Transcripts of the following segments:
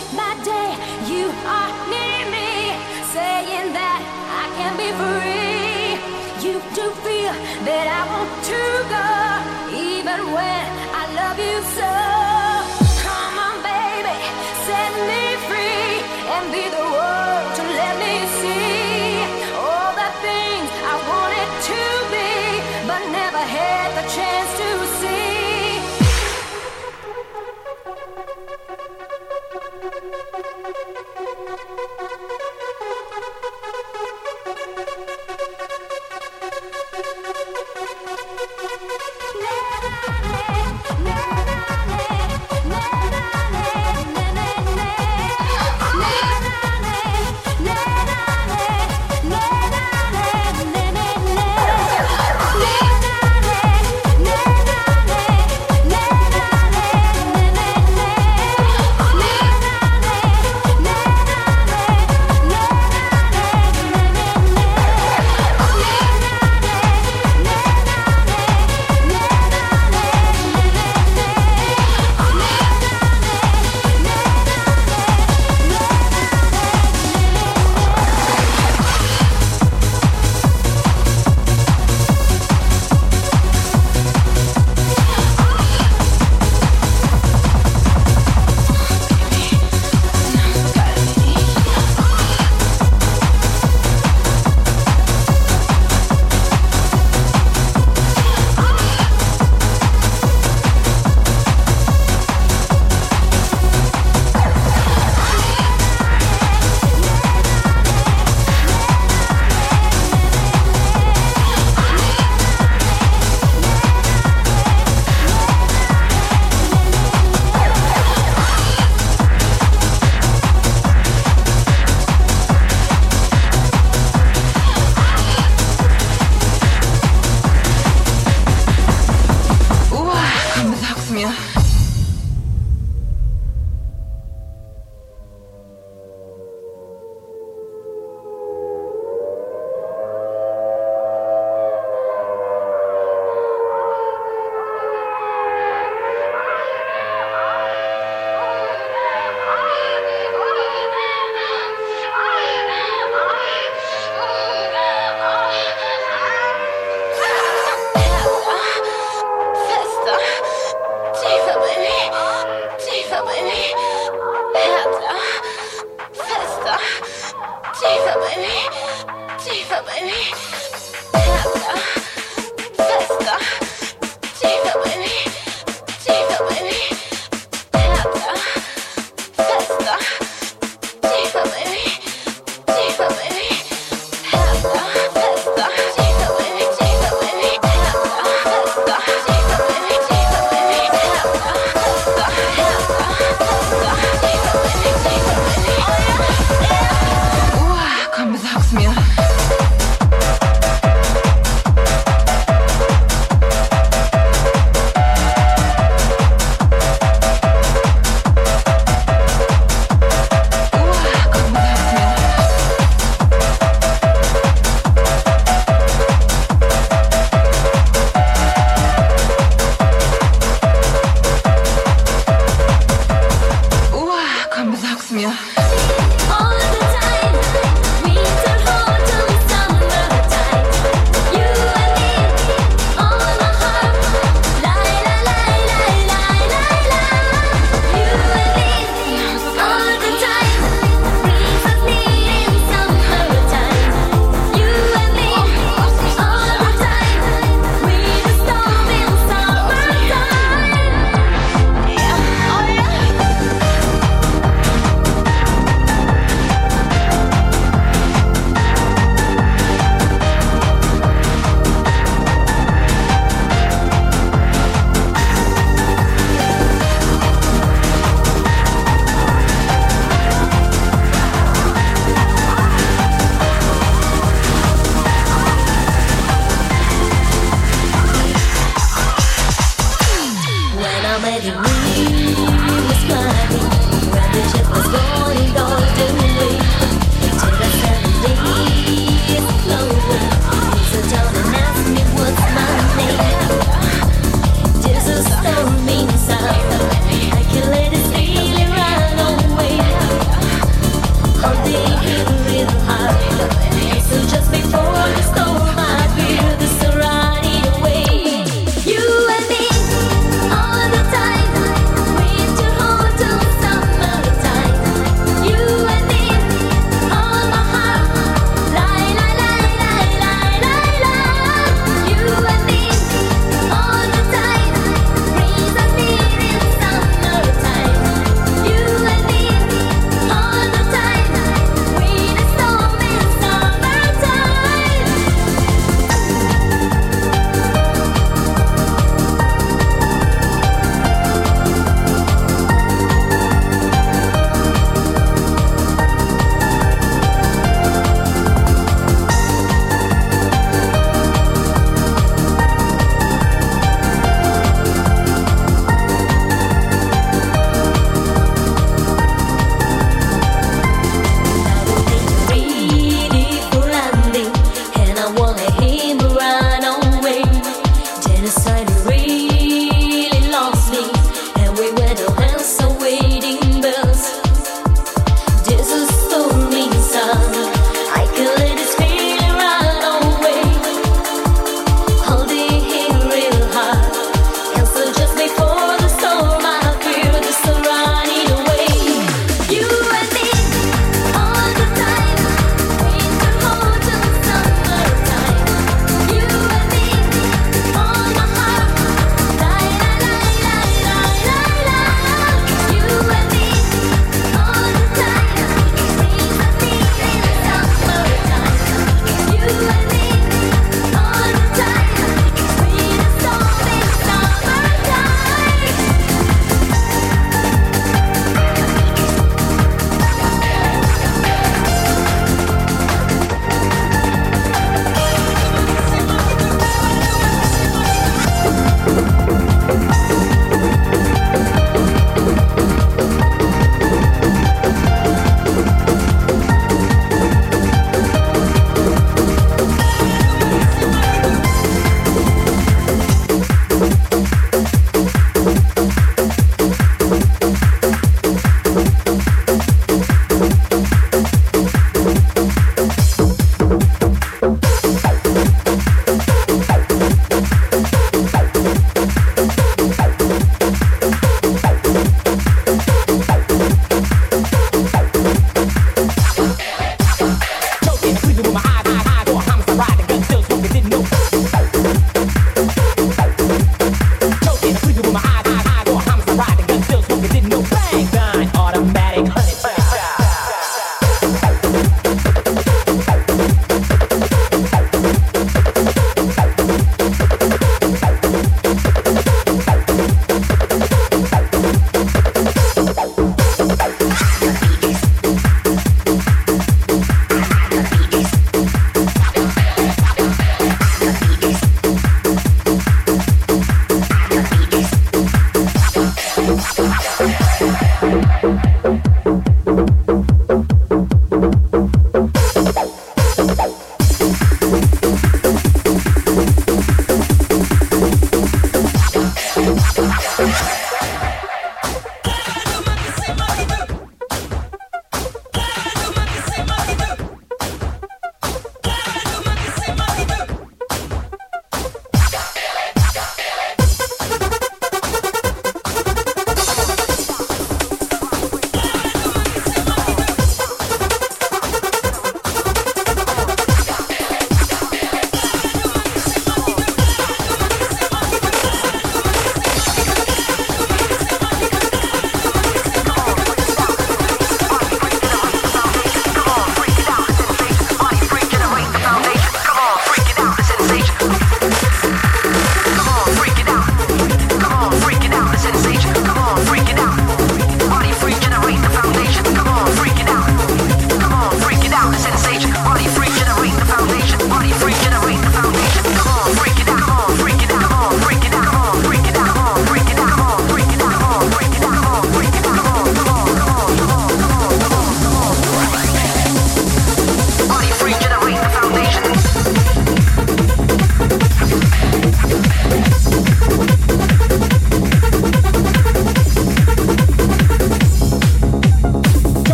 make my day. You are near me, saying that I can be free. You do feel that I want to go, even when I love you so.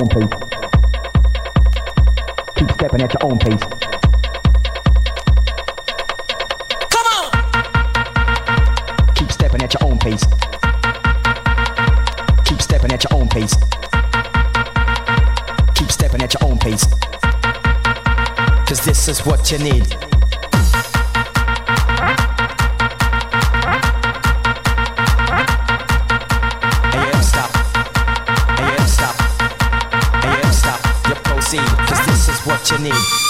Own pace. Keep stepping at your own pace. Come on! Keep stepping at your own pace. Keep stepping at your own pace. Keep stepping at your own pace. Cause this is what you need. Is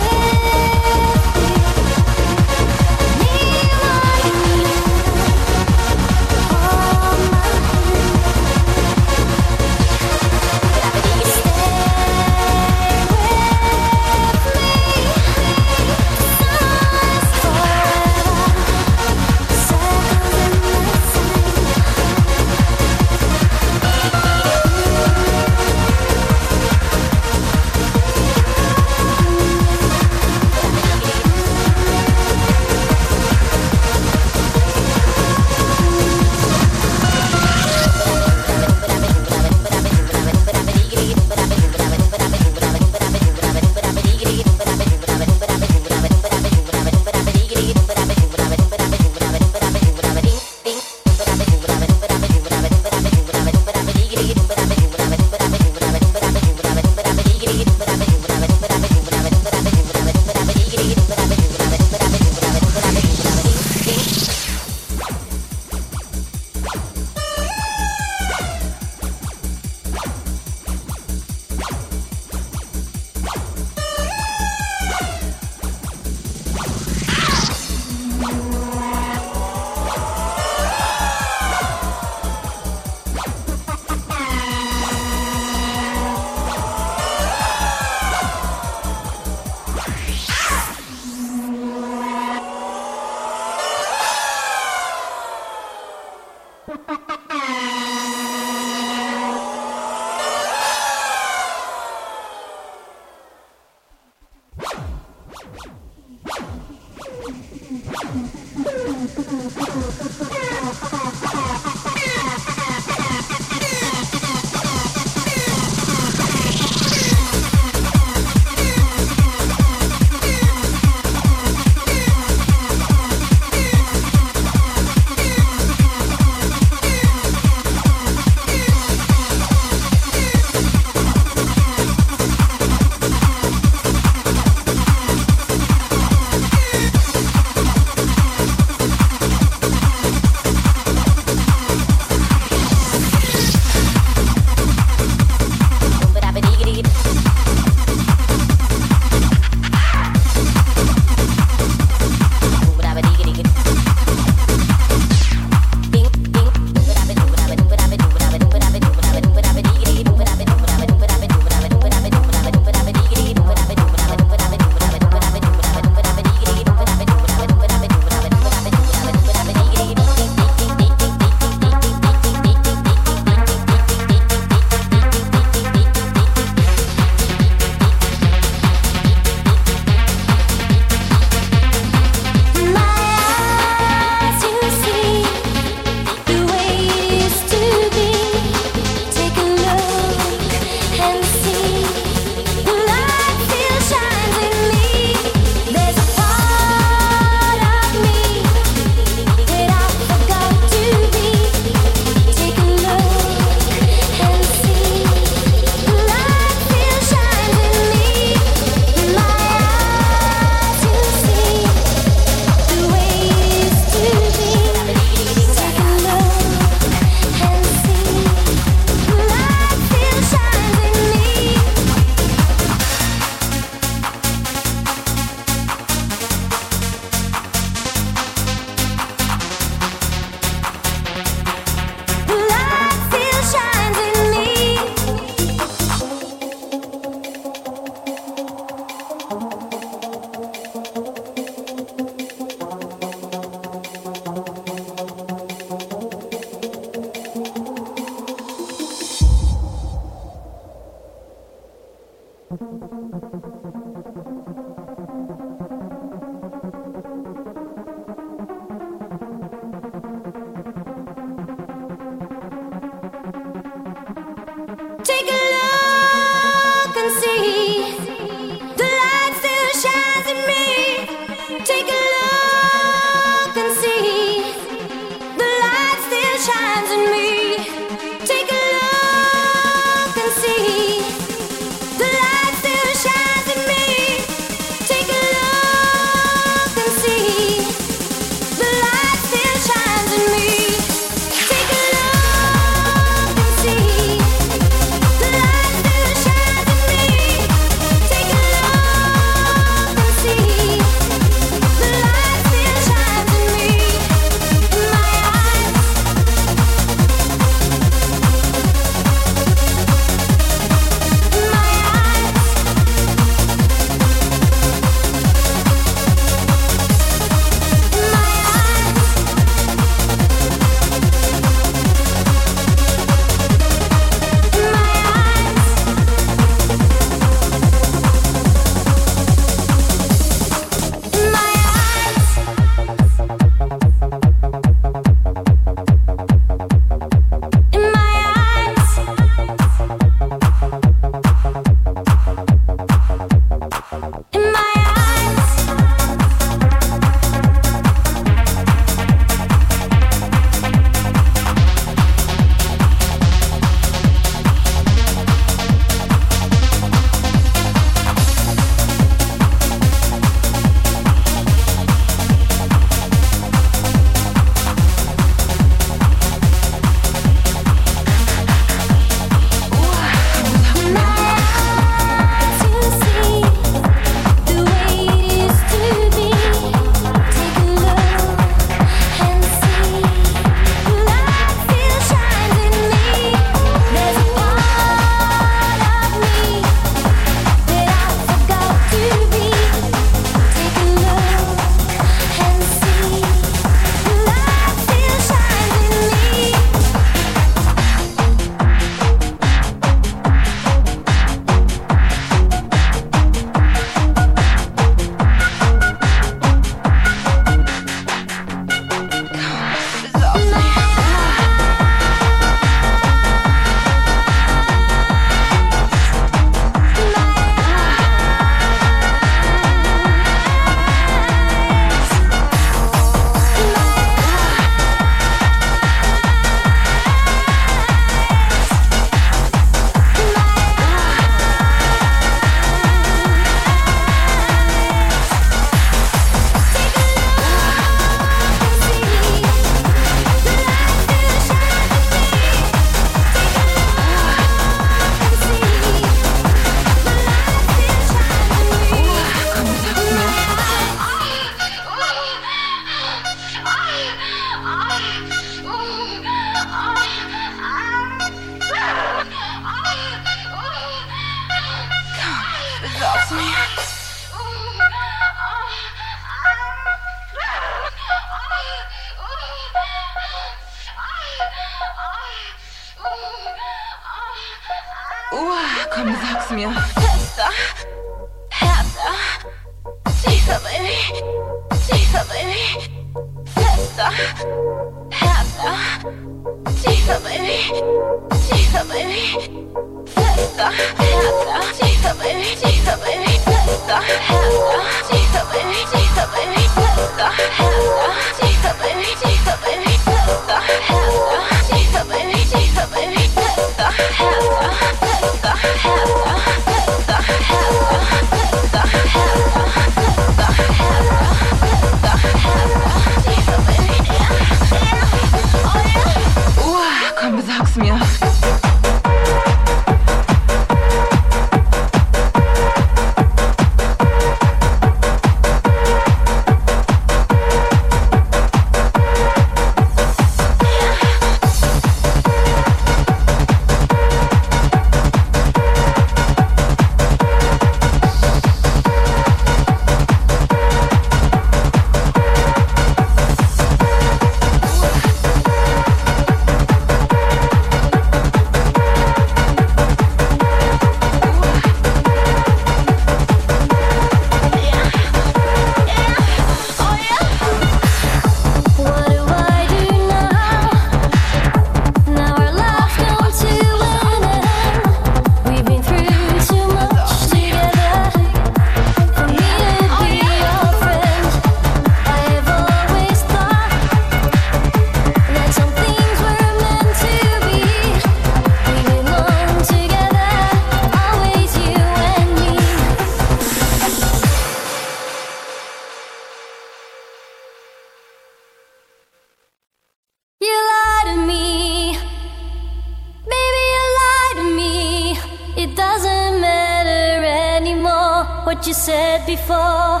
what you said before.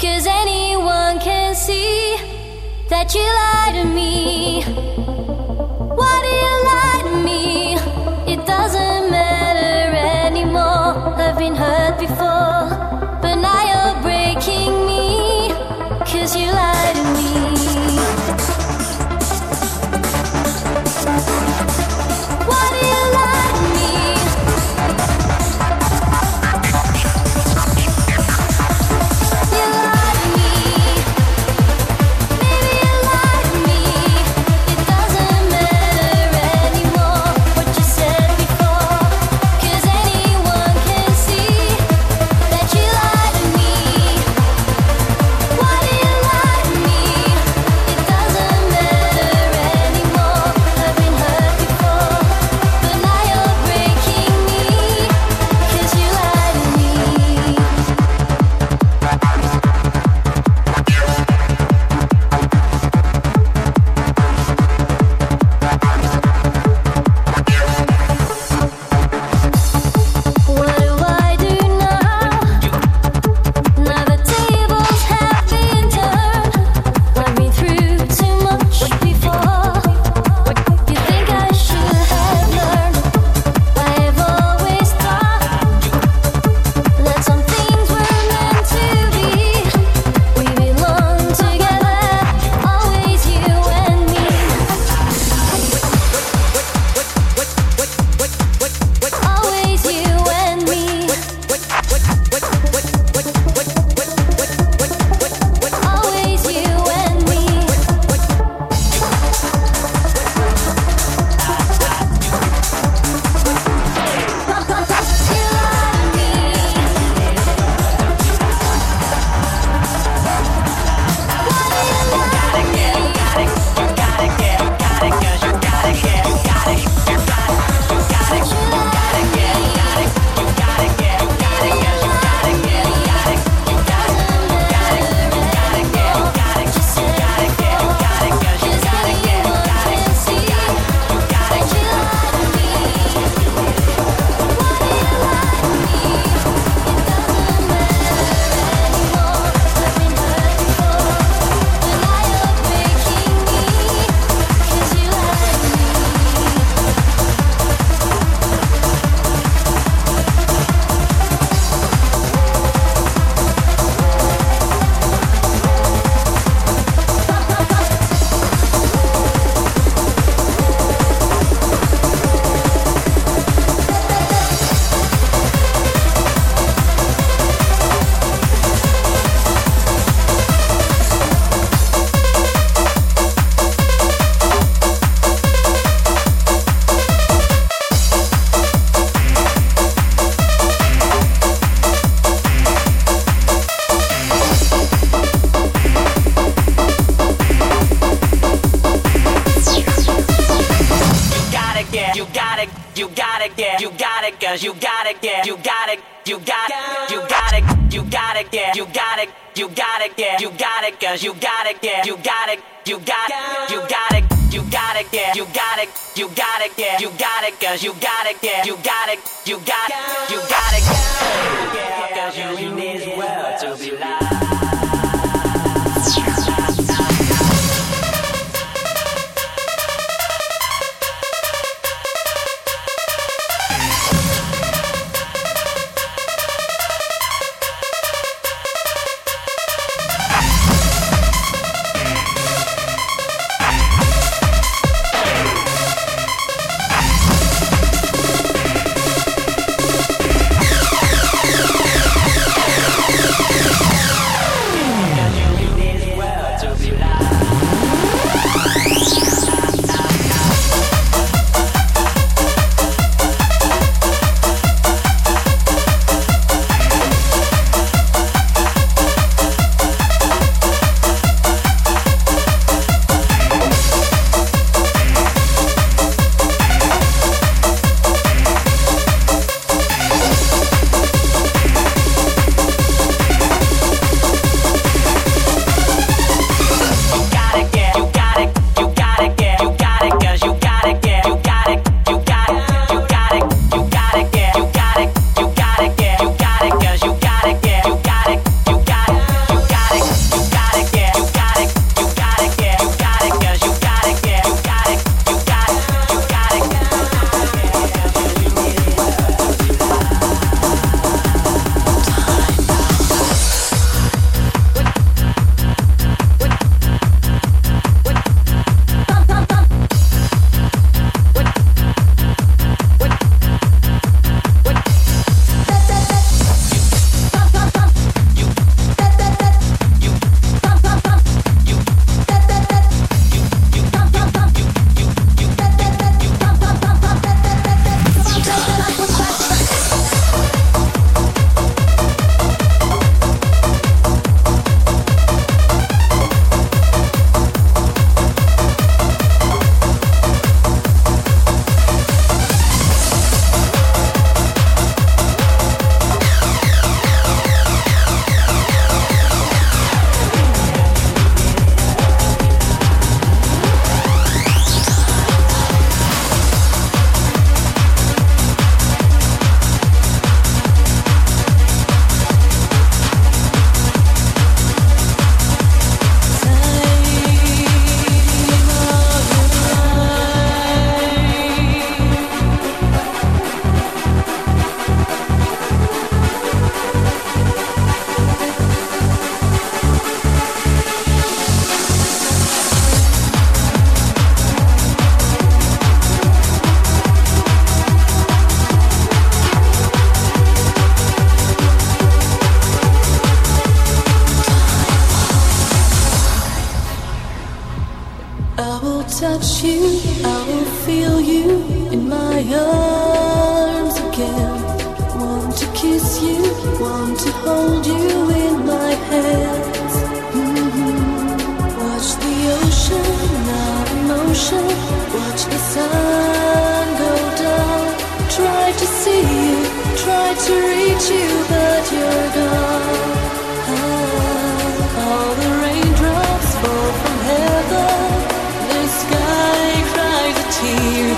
Cause anyone can see that you lied to me. I will touch you, I will feel you in my arms again. Want to kiss you, want to hold you in my hands. Mm-hmm. Watch the ocean, not emotion. Watch the sun go down. Try to see you, try to reach you, but you're gone. Cries